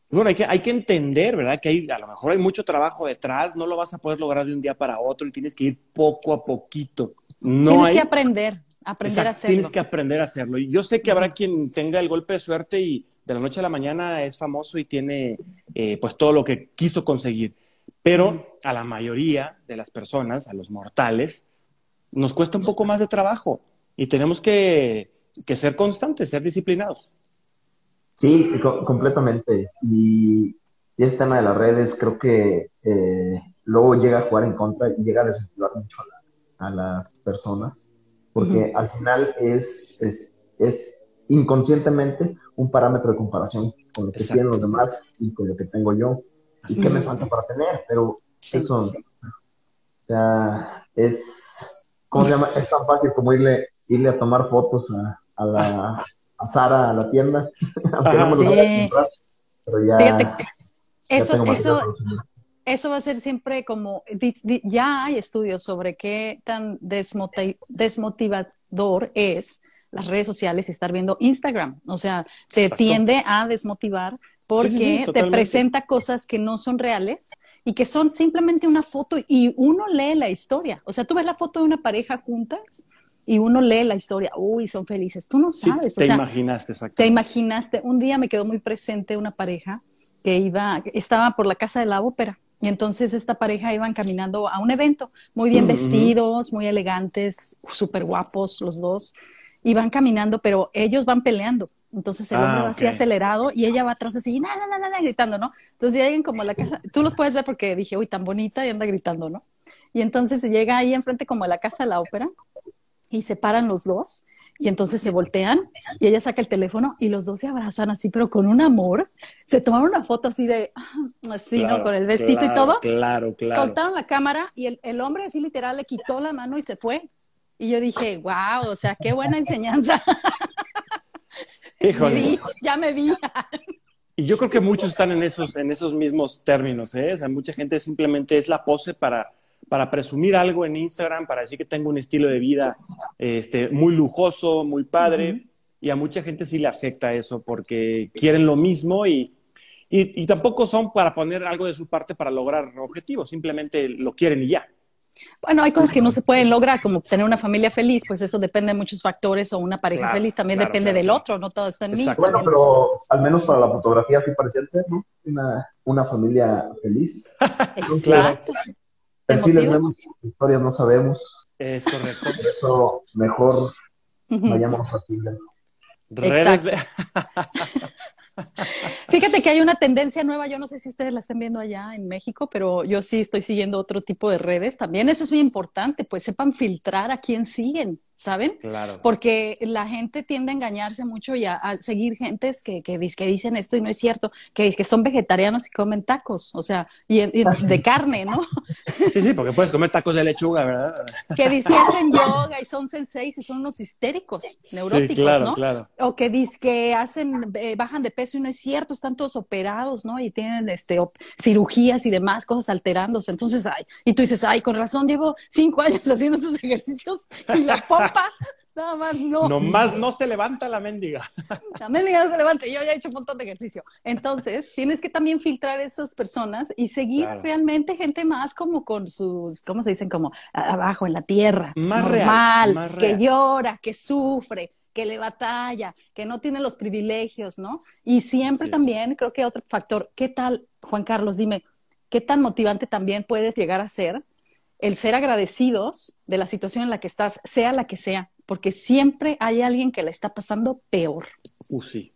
bueno, hay que, hay que entender, ¿verdad? Que hay, a lo mejor hay mucho trabajo detrás, no lo vas a poder lograr de un día para otro y tienes que ir poco a poquito. No tienes que aprender, aprender a hacerlo. Tienes que aprender a hacerlo. Y yo sé que habrá quien tenga el golpe de suerte y de la noche a la mañana es famoso y tiene eh, pues todo lo que quiso conseguir. Pero a la mayoría de las personas, a los mortales, nos cuesta un poco más de trabajo y tenemos que, ser constantes, ser disciplinados. Sí, completamente. Y, este tema de las redes creo que eh, luego llega a jugar en contra y llega a desmotivar mucho a, las personas, porque al final es, es, inconscientemente un parámetro de comparación con lo que tienen los demás y con lo que tengo yo. Y qué me falta para tener, pero eso, o sea, es, ¿cómo se llama? Es tan fácil como irle, irle a tomar fotos a, a la, a Sara a la tienda, aunque no me lo vaya a comprar, pero ya, eso, eso, eso va a ser siempre como, ya hay estudios sobre qué tan desmotivador es las redes sociales y estar viendo Instagram. O sea, te tiende a desmotivar porque te presenta cosas que no son reales y que son simplemente una foto y uno lee la historia. O sea, tú ves la foto de una pareja juntas y uno lee la historia, uy, son felices. Tú no sabes. te imaginaste, exacto. Te imaginaste. Un día me quedó muy presente una pareja que iba, estaba por la casa de la ópera. Y entonces esta pareja iban caminando a un evento, muy bien vestidos, muy elegantes, súper guapos los dos. Iban caminando, pero ellos van peleando. Entonces el hombre ah, va así acelerado y ella va atrás así, nada, nada, nada, gritando, ¿no? Entonces llegan como a la casa, tú los puedes ver porque dije, uy, tan bonita y anda gritando, ¿no? Y entonces llega ahí enfrente como a la casa de la ópera y se paran los dos y entonces se voltean y ella saca el teléfono y los dos se abrazan así, pero con un amor. Se tomaron una foto así de, así, ¿no? Con el besito y todo. Claro, claro. Soltaron la cámara y el, el hombre así literal le quitó la mano y se fue. Y yo dije, wow, o sea, qué buena enseñanza. ya me vi. Y yo creo que muchos están en esos, en esos mismos términos, ¿eh? O sea, mucha gente simplemente es la pose para, para presumir algo en Instagram, para decir que tengo un estilo de vida este, muy lujoso, muy padre. Y a mucha gente sí le afecta eso porque quieren lo mismo y, y, y tampoco son para poner algo de su parte para lograr objetivos, simplemente lo quieren y ya. Bueno, hay cosas que no se pueden lograr, como tener una familia feliz, pues eso depende de muchos factores, o una pareja feliz también depende del otro, no todo está en mí. Bueno, pero al menos para la fotografía sí parece ¿no? Una, una familia feliz. Exacto. Perfiles vemos, historias no sabemos. Es correcto. Por eso mejor vayamos a Tinder. Redes. Fíjate que hay una tendencia nueva, yo no sé si ustedes la estén viendo allá en México, pero yo sí estoy siguiendo otro tipo de redes. También eso es muy importante, pues sepan filtrar a quién siguen, ¿saben? Claro. Porque la gente tiende a engañarse mucho y a, seguir gentes que, que, dicen esto y no es cierto, que, que son vegetarianos y comen tacos, o sea, y, de carne, ¿no? Sí, sí, porque puedes comer tacos de lechuga, ¿verdad? Que dicen que hacen yoga y son senseis y son unos histéricos, neuróticos, claro, ¿no? Claro. O que dicen que hacen, eh, bajan de peso y no es cierto, están todos operados, ¿no? Y tienen este, cirugías y demás, cosas alterándose. Entonces, ay, y tú dices, ay, con razón, llevo cinco años haciendo estos ejercicios y la pompa, nada más no. Nomás no se levanta la mendiga. La mendiga no se levanta, yo ya he hecho un montón de ejercicio. Entonces, tienes que también filtrar esas personas y seguir realmente gente más como con sus, ¿cómo se dicen? Como abajo en la tierra. Más normal, real, que llora, que sufre que le batalla, que no tiene los privilegios, ¿no? Y siempre también, creo que otro factor, ¿qué tal, Juan Carlos? Dime, ¿qué tan motivante también puedes llegar a ser el ser agradecidos de la situación en la que estás, sea la que sea? Porque siempre hay alguien que la está pasando peor. Uh, sí.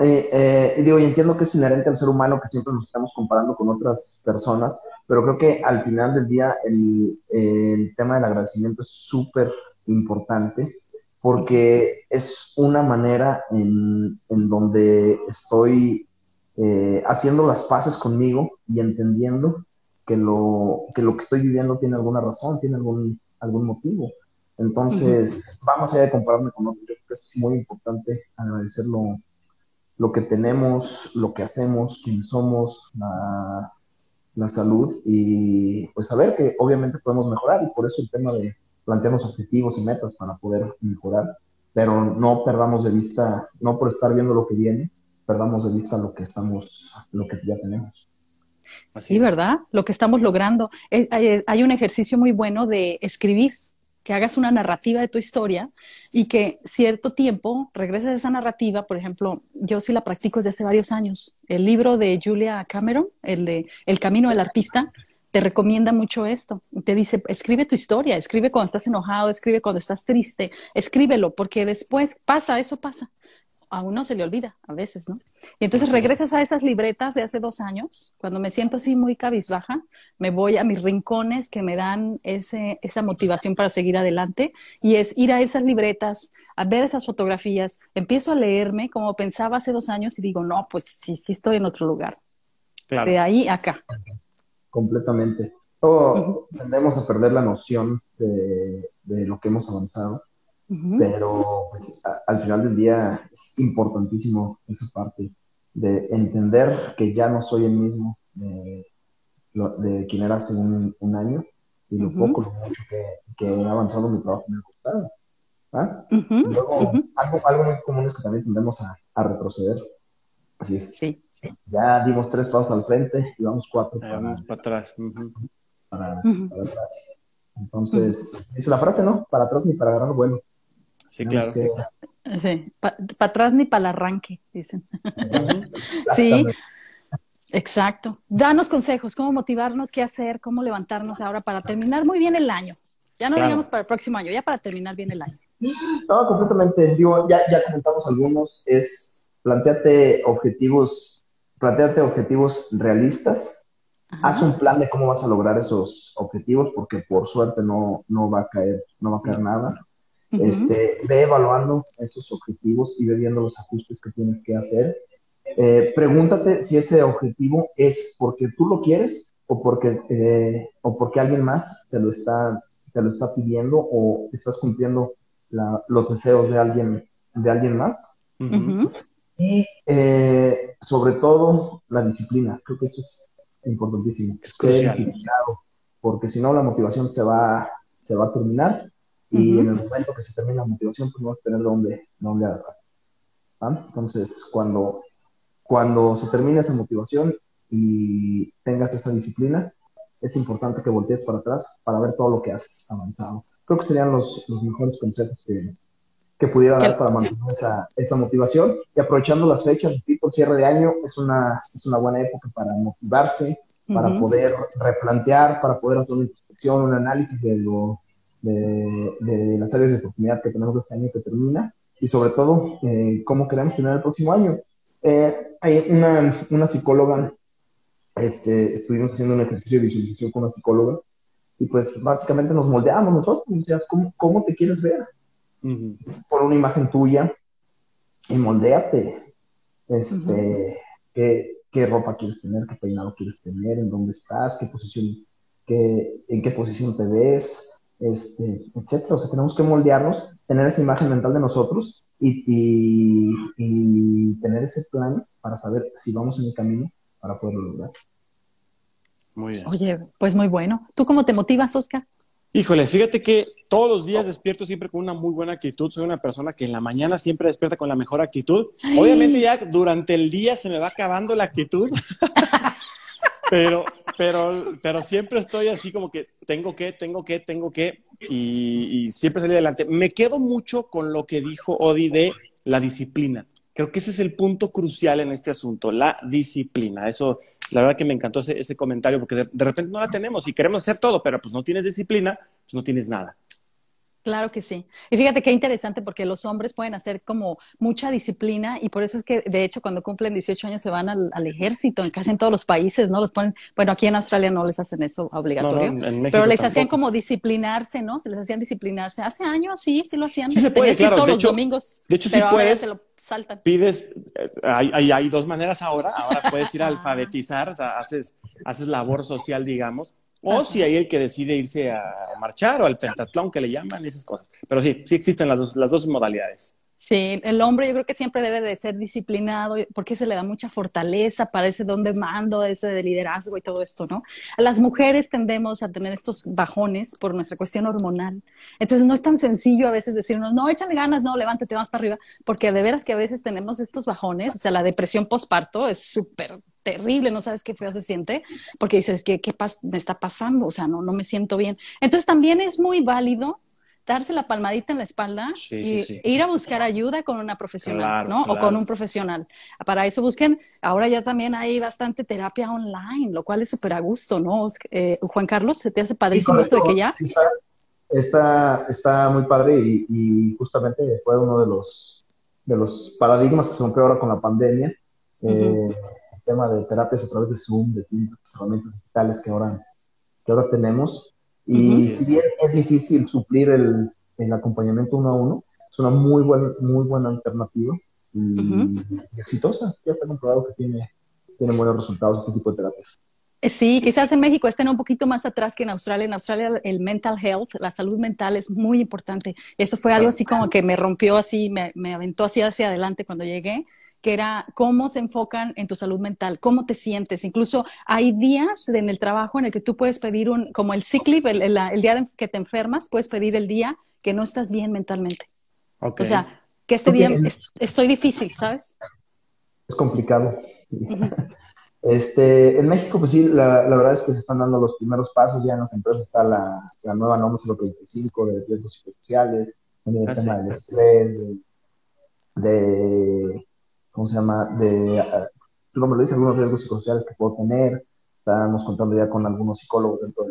Eh, eh, digo, y entiendo que es inherente al ser humano que siempre nos estamos comparando con otras personas, pero creo que al final del día el, tema del agradecimiento es súper importante porque es una manera en, donde estoy eh, haciendo las paces conmigo y entendiendo que lo, que lo que estoy viviendo tiene alguna razón, tiene algún, algún motivo. Entonces, vamos allá de compararme con otros. Creo que es muy importante agradecerlo lo que tenemos, lo que hacemos, quiénes somos, la, salud y pues saber que obviamente podemos mejorar y por eso el tema de plantearnos objetivos y metas para poder mejorar, pero no perdamos de vista, no por estar viendo lo que viene, perdamos de vista lo que estamos, lo que ya tenemos. sí, ¿verdad? Lo que estamos logrando. Eh, hay un ejercicio muy bueno de escribir que hagas una narrativa de tu historia y que cierto tiempo regreses a esa narrativa. Por ejemplo, yo sí la practico desde hace varios años. El libro de Julia Cameron, el de El Camino del Artista, te recomienda mucho esto. Te dice, escribe tu historia, escribe cuando estás enojado, escribe cuando estás triste, escríbelo, porque después pasa, eso pasa. A uno se le olvida a veces, ¿no? Y entonces regresas a esas libretas de hace dos años, cuando me siento así muy cabizbaja, me voy a mis rincones que me dan ese, esa motivación para seguir adelante, y es ir a esas libretas, a ver esas fotografías, empiezo a leerme como pensaba hace dos años y digo, no, pues sí, sí estoy en otro lugar. De ahí acá completamente. Todos tendemos a perder la noción de, lo que hemos avanzado, pero pues, al final del día es importantísimo esa parte de entender que ya no soy el mismo de, de quien era hace un, año y lo poco, lo mucho que, que, he avanzado mi trabajo me ha costado. ¿ah? Luego, algo, algo muy común es que también tendemos a, a retroceder. Así. Sí. Ya dimos tres pasos al frente y vamos cuatro para, atrás. para, atrás. Entonces, dice la frase, ¿no? Para atrás ni para agarrar vuelo. Sí, claro. Sí, para atrás ni para el arranque, dicen. sí, exacto. Danos consejos, cómo motivarnos, qué hacer, cómo levantarnos ahora para terminar muy bien el año. Ya no digamos para el próximo año, ya para terminar bien el año. No, completamente. Digo, ya, ya comentamos algunos. Es planteate objetivos planteate objetivos realistas, haz un plan de cómo vas a lograr esos objetivos, porque por suerte no, no va a caer, no va a caer nada. este, ve evaluando esos objetivos y ve viendo los ajustes que tienes que hacer. Eh, pregúntate si ese objetivo es porque tú lo quieres o porque, eh, o porque alguien más te lo está, te lo está pidiendo o estás cumpliendo los deseos de alguien, de alguien más. Y eh, sobre todo la disciplina. Creo que eso es importantísimo. Es porque si no la motivación se va, se va a terminar y en el momento que se termine la motivación pues no vas a tener dónde, dónde agarrar. Entonces, cuando, cuando se termine esa motivación y tengas esa disciplina, es importante que voltees para atrás para ver todo lo que has avanzado. Creo que serían los, los mejores conceptos que, que pudiera dar para mantener esa, esa, motivación. Y aprovechando las fechas, el cierre de año es una, es una buena época para motivarse, para poder replantear, para poder hacer una introspección, un análisis de, lo, de, de, las áreas de oportunidad que tenemos este año que termina y sobre todo eh, cómo queremos tener el próximo año. Eh, hay una, una psicóloga, este, estuvimos haciendo un ejercicio de visualización con una psicóloga y pues básicamente nos moldeamos nosotros, o sea, ¿cómo, cómo te quieres ver? Por una imagen tuya y moldéate. Este, qué, ropa quieres tener, qué peinado quieres tener, en dónde estás, qué posición, qué, en qué posición te ves, este, etcétera. O sea, tenemos que moldearnos, tener esa imagen mental de nosotros y, y, tener ese plan para saber si vamos en el camino para poderlo lograr. Muy bien. Oye, pues muy bueno. ¿Tú cómo te motivas, Oscar? Híjole, fíjate que todos los días despierto siempre con una muy buena actitud. Soy una persona que en la mañana siempre despierta con la mejor actitud. Obviamente ya durante el día se me va acabando la actitud. pero, pero, pero siempre estoy así como que tengo que, tengo que, tengo que. y, siempre salí adelante. Me quedo mucho con lo que dijo Odi de la disciplina. Creo que ese es el punto crucial en este asunto, la disciplina. Eso, la verdad que me encantó ese, comentario porque de, repente no la tenemos y queremos hacer todo, pero pues no tienes disciplina, pues no tienes nada. Claro que sí. Y fíjate qué interesante porque los hombres pueden hacer como mucha disciplina y por eso es que de hecho cuando cumplen 18 años se van al, ejército, en casi en todos los países, ¿no? Los ponen, bueno, aquí en Australia no les hacen eso obligatorio, pero les hacían como disciplinarse, ¿no? Se les hacían disciplinarse. Hace años sí, sí lo hacían. Sí se puede, claro. todos los domingos. De hecho, sí puedes. saltan. Pides, eh, hay, hay, dos maneras ahora. Ahora puedes ir a alfabetizar, o sea, haces, haces labor social, digamos o si hay el que decide irse a marchar o al pentatlón que le llaman, esas cosas. Pero sí, sí existen las dos, las dos modalidades. Sí, el hombre yo creo que siempre debe de ser disciplinado porque se le da mucha fortaleza para ese don de mando, ese de liderazgo y todo esto, ¿no? A las mujeres tendemos a tener estos bajones por nuestra cuestión hormonal. Entonces no es tan sencillo a veces decirnos, no, échale ganas, no, levántate, vamos para arriba, porque de veras que a veces tenemos estos bajones, o sea, la depresión postparto es súper terrible, no sabes qué feo se siente, porque dices, ¿qué, qué me está pasando? O sea, no, no me siento bien. Entonces también es muy válido darse la palmadita en la espalda y, e ir a buscar ayuda con una profesional, ¿no? O con un profesional. Para eso busquen, ahora ya también hay bastante terapia online, lo cual es súper a gusto, ¿no? Eh, Juan Carlos, ¿se te hace padrísimo esto de que ya? Está, está, muy padre y, justamente fue uno de los, de los paradigmas que se rompió ahora con la pandemia. Eh, tema de terapias a través de Zoom, de herramientas digitales que ahora, que ahora tenemos. Y si bien es difícil suplir el, el, acompañamiento uno a uno, es una muy buena, muy buena alternativa y, exitosa. Ya está comprobado que tiene, tiene buenos resultados este tipo de terapias. Eh, sí, quizás en México estén un poquito más atrás que en Australia. En Australia el mental health, la salud mental es muy importante. Esto fue algo así como que me rompió así, me, me aventó así hacia adelante cuando llegué que era cómo se enfocan en tu salud mental, cómo te sientes. Incluso hay días en el trabajo en el que tú puedes pedir un, como el sick leave, el, día que te enfermas, puedes pedir el día que no estás bien mentalmente. O sea, que este día estoy difícil, ¿sabes? Es complicado. Este, en México, pues sí, la, verdad es que se están dando los primeros pasos. Ya en las empresas está la, la nueva norma 035 de riesgos psicosociales, en el ah, tema del estrés, de ¿cómo se llama? De, tú no me lo dices, algunos riesgos psicosociales que puedo tener. Estábamos contando ya con algunos psicólogos dentro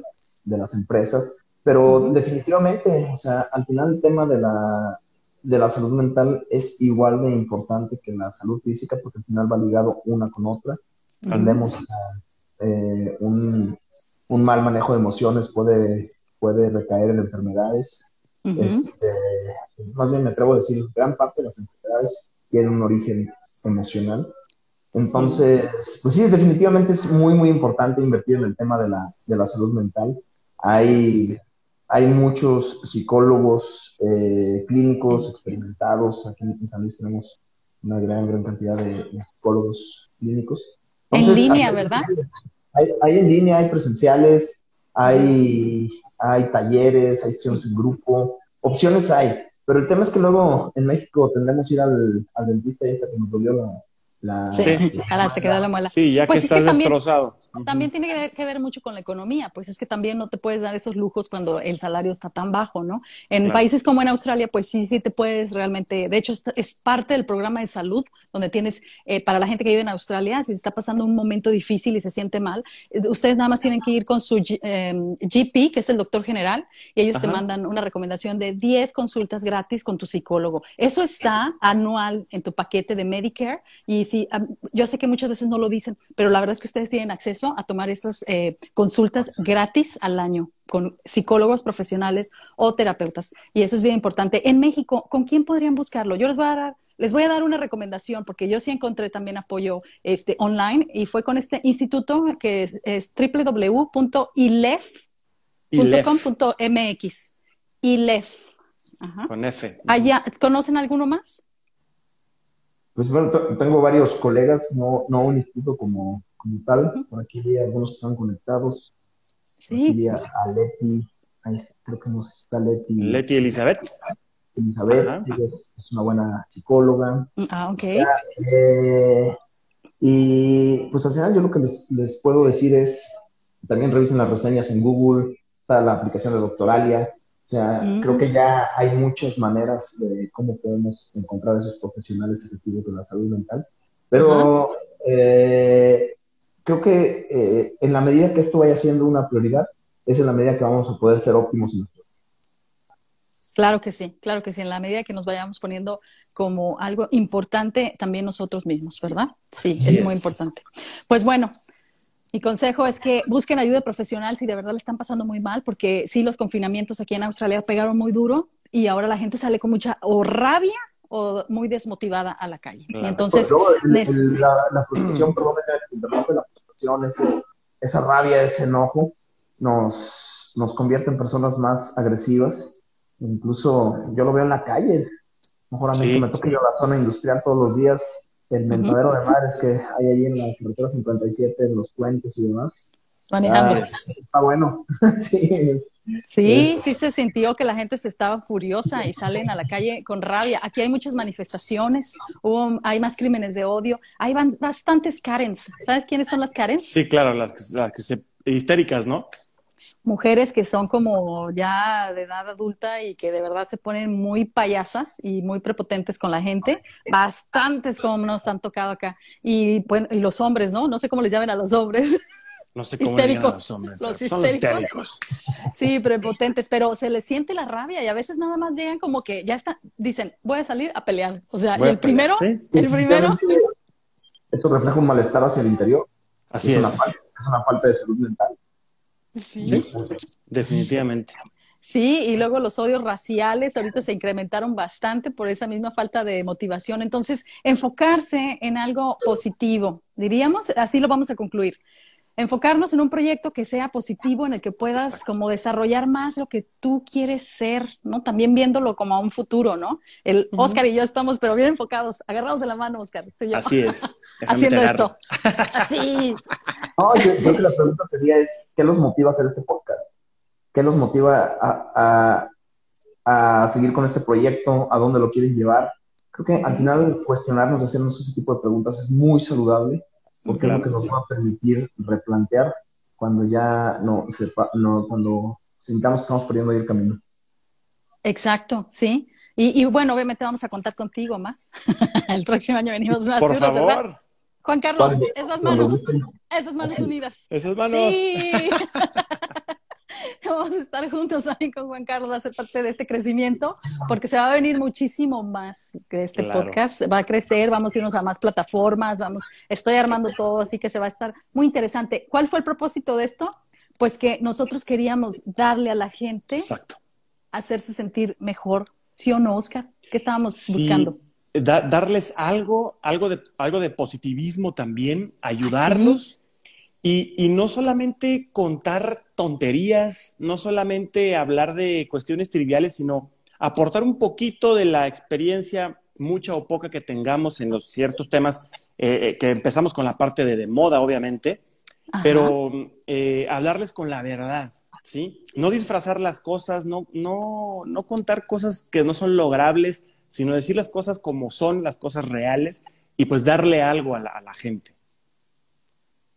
de las, empresas. Pero definitivamente, o sea, al final el tema de la, de la salud mental es igual de importante que la salud física porque al final va ligado una con otra. Tendemos eh, un, un, mal manejo de emociones puede, puede recaer en enfermedades. Este, más bien me atrevo a decir, gran parte de las enfermedades tienen un origen emocional. Entonces, pues sí, definitivamente es muy, muy importante invertir en el tema de la, de la salud mental. Hay, hay muchos psicólogos eh, clínicos experimentados. Aquí en San Luis tenemos una gran, gran cantidad de, psicólogos clínicos. en línea, ¿verdad? Hay, hay, en línea, hay presenciales, hay, hay talleres, hay sesiones en grupo, opciones hay. Pero el tema es que luego en México tendremos que ir al, al dentista y esa que nos dolió la, la, sí, la se quedó la muela. Sí, ya pues que estás destrozado. También, tiene que ver, mucho con la economía, pues es que también no te puedes dar esos lujos cuando el salario está tan bajo, ¿no? En países como en Australia, pues sí, sí te puedes realmente, de hecho es, parte del programa de salud, donde tienes, eh, para la gente que vive en Australia, si se está pasando un momento difícil y se siente mal, eh, ustedes nada más tienen que ir con su GP, em, que es el doctor general, y ellos te mandan una recomendación de 10 consultas gratis con tu psicólogo. Eso está anual en tu paquete de Medicare y sí, yo sé que muchas veces no lo dicen, pero la verdad es que ustedes tienen acceso a tomar estas eh, consultas gratis al año con psicólogos profesionales o terapeutas. Y eso es bien importante. En México, ¿con quién podrían buscarlo? Yo les voy a dar, les voy a dar una recomendación porque yo sí encontré también apoyo este, online y fue con este instituto que es, es www.ilef.com.mx. ILEF. Con F. Allá, ¿Conocen alguno más? Pues bueno, tengo varios colegas, no, no un instituto como, como tal. Por aquí hay algunos que están conectados. Sí. a, Leti, ahí creo que no sé si está Leti. Leti Elizabeth. Elizabeth, es, una buena psicóloga. Ah, ok. Eh, y pues al final yo lo que les, les, puedo decir es, también revisen las reseñas en Google, está la aplicación de Doctoralia, O sea, creo que ya hay muchas maneras de cómo podemos encontrar esos profesionales efectivos de la salud mental, pero eh, creo que eh, en la medida que esto vaya siendo una prioridad, es en la medida que vamos a poder ser óptimos en nuestro Claro que sí, claro que sí, en la medida que nos vayamos poniendo como algo importante también nosotros mismos, ¿verdad? Sí, es muy importante. Pues bueno, mi consejo es que busquen ayuda profesional si de verdad le están pasando muy mal, porque sí, los confinamientos aquí en Australia pegaron muy duro y ahora la gente sale con mucha o rabia o muy desmotivada a la calle. entonces, la, la, frustración, perdón, la frustración, esa rabia, ese enojo, nos, nos convierte en personas más agresivas. Incluso yo lo veo en la calle. Mejor a mí que me toque yo la zona industrial todos los días el mentadero de mares que hay ahí en la carretera 57, en los puentes y demás. Manejando. Ah, está bueno. sí, sí, sí se sintió que la gente se estaba furiosa y salen a la calle con rabia. Aquí hay muchas manifestaciones, hubo, hay más crímenes de odio, hay bastantes Karens. ¿Sabes quiénes son las Karens? Sí, claro, las, las que se histéricas, ¿no? Mujeres que son como ya de edad adulta y que de verdad se ponen muy payasas y muy prepotentes con la gente, bastantes como nos han tocado acá. Y, bueno, y los hombres, ¿no? No sé cómo les llamen a los hombres. No sé cómo histéricos. los hombres. Los histéricos. Son histéricos. Sí, prepotentes, pero se les siente la rabia y a veces nada más llegan como que ya está, dicen, voy a salir a pelear. O sea, y el primero, el primero. Eso refleja un malestar hacia el interior. Así es. es una falta de salud mental. Sí. definitivamente. Sí, y luego los odios raciales ahorita se incrementaron bastante por esa misma falta de motivación. Entonces, enfocarse en algo positivo, diríamos, así lo vamos a concluir enfocarnos en un proyecto que sea positivo, en el que puedas como desarrollar más lo que tú quieres ser, ¿no? También viéndolo como a un futuro, ¿no? El Oscar y yo estamos, pero bien enfocados, agarrados de la mano, Oscar. Así es. Haciendo esto. Así. No, yo, creo que la pregunta sería es, ¿qué los motiva a hacer este podcast? ¿Qué los motiva a, a seguir con este proyecto? ¿A dónde lo quieren llevar? Creo que al final cuestionarnos, hacernos ese tipo de preguntas es muy saludable porque es lo que nos va a permitir replantear cuando ya no, sepa, no cuando sintamos que estamos perdiendo ahí el camino. Exacto, sí. Y, bueno, obviamente vamos a contar contigo más. el próximo año venimos más. Por favor. Juan Carlos, esas manos, esas manos unidas. Esas manos. Sí. vamos a estar juntos ahí con Juan Carlos, va a ser parte de este crecimiento, porque se va a venir muchísimo más que este podcast, va a crecer, vamos a irnos a más plataformas, vamos, estoy armando todo, así que se va a estar muy interesante. ¿Cuál fue el propósito de esto? Pues que nosotros queríamos darle a la gente, hacerse sentir mejor, ¿sí o no, Oscar? ¿Qué estábamos buscando? darles algo, algo de, algo de positivismo también, ayudarlos. Y, no solamente contar tonterías, no solamente hablar de cuestiones triviales, sino aportar un poquito de la experiencia, mucha o poca que tengamos en los ciertos temas, eh, eh, que empezamos con la parte de, de moda, obviamente, pero eh, hablarles con la verdad, ¿sí? No disfrazar las cosas, no, no, no contar cosas que no son logrables, sino decir las cosas como son, las cosas reales, y pues darle algo a la gente.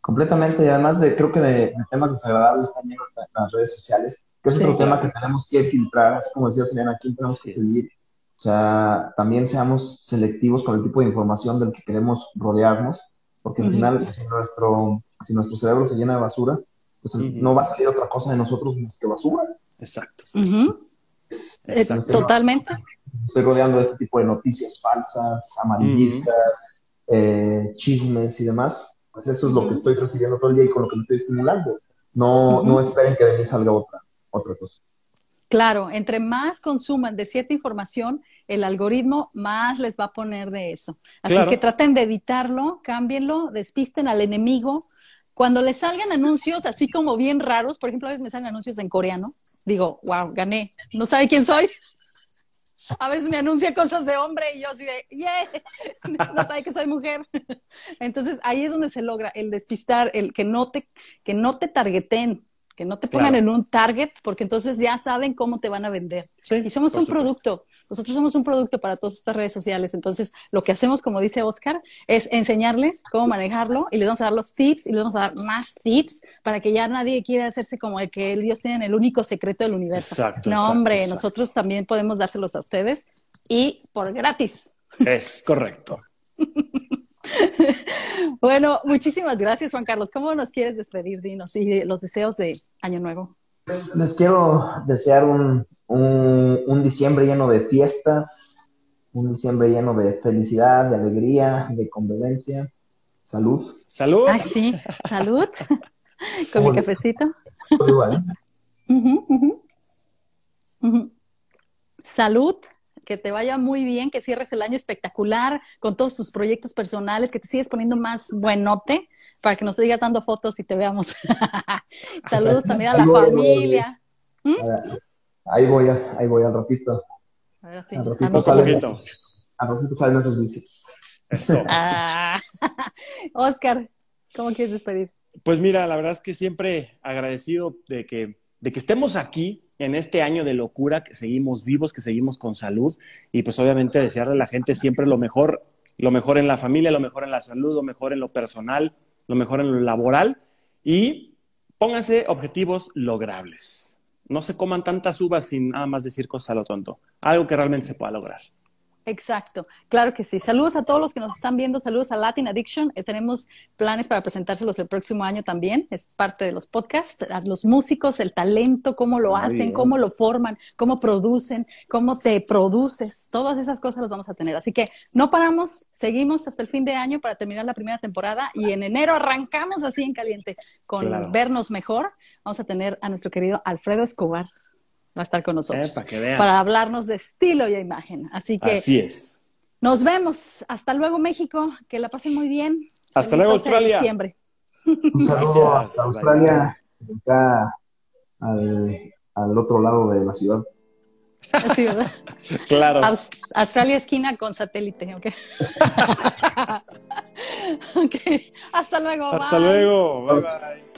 Completamente, y además de, creo que de, temas desagradables también en las redes sociales, que es otro tema que tenemos que filtrar, así como decía Selena, aquí tenemos que seguir. O sea, también seamos selectivos con el tipo de información del que queremos rodearnos, porque al final, si nuestro, si nuestro cerebro se llena de basura, pues no va a salir otra cosa de nosotros más que basura. Exacto. Eh, totalmente. Estoy rodeando de este tipo de noticias falsas, amarillistas, eh, chismes y demás pues eso es lo que estoy recibiendo todo el día y con lo que me estoy estimulando. No, no esperen que de mí salga otra, otra cosa. Claro, entre más consuman de cierta información, el algoritmo más les va a poner de eso. Así que traten de evitarlo, cámbienlo, despisten al enemigo. Cuando les salgan anuncios así como bien raros, por ejemplo, a veces me salen anuncios en coreano, digo, wow, gané, no sabe quién soy. A veces me anuncia cosas de hombre y yo así de, yeah, no sabe que soy mujer. Entonces ahí es donde se logra el despistar, el que no te, que no te targeten, que no te pongan en un target, porque entonces ya saben cómo te van a vender. y somos un producto, nosotros somos un producto para todas estas redes sociales. Entonces, lo que hacemos, como dice Oscar, es enseñarles cómo manejarlo y les vamos a dar los tips y les vamos a dar más tips para que ya nadie quiera hacerse como el que ellos tienen el único secreto del universo. Exacto, no, hombre, nosotros también podemos dárselos a ustedes y por gratis. Es correcto. bueno, muchísimas gracias, Juan Carlos. ¿Cómo nos quieres despedir, Dinos, y los deseos de Año Nuevo? Les quiero desear un, un, diciembre lleno de fiestas, un diciembre lleno de felicidad, de alegría, de convivencia. Salud. Salud. Ay, sí, salud. Con mi cafecito. Igual. Salud, que te vaya muy bien, que cierres el año espectacular con todos tus proyectos personales, que te sigues poniendo más buenote para que nos sigas dando fotos y te veamos. Saludos también a la familia. ¿Mm? Ahí voy, ahí voy al ratito. Ahora sí. Al ratito, salen, esos, al ratito salen esos bíceps. Eso. Ah. Oscar, ¿cómo quieres despedir? Pues mira, la verdad es que siempre agradecido de que, de que estemos aquí en este año de locura, que seguimos vivos, que seguimos con salud y pues obviamente desearle a la gente siempre lo mejor, lo mejor en la familia, lo mejor en la salud, lo mejor en lo personal, lo mejor en lo laboral y pónganse objetivos logrables. No se coman tantas uvas sin nada más decir cosas a lo tonto, algo que realmente se pueda lograr. Exacto, claro que sí. Saludos a todos los que nos están viendo, saludos a Latin Addiction. Eh, tenemos planes para presentárselos el próximo año también, es parte de los podcasts, a los músicos, el talento, cómo lo hacen, cómo lo forman, cómo producen, cómo te produces, todas esas cosas las vamos a tener. Así que no paramos, seguimos hasta el fin de año para terminar la primera temporada y en enero arrancamos así en caliente con vernos mejor. Vamos a tener a nuestro querido Alfredo Escobar va a estar con nosotros para, hablarnos de estilo y imagen. Así que Así es. Nos vemos. Hasta luego, México. Que la pasen muy bien. Hasta luego, Australia. Un saludo hasta Australia, acá al, otro lado de la ciudad. Sí, ¿verdad? claro. Australia esquina con satélite, ¿ok? ok. Hasta luego. Hasta luego. bye. bye.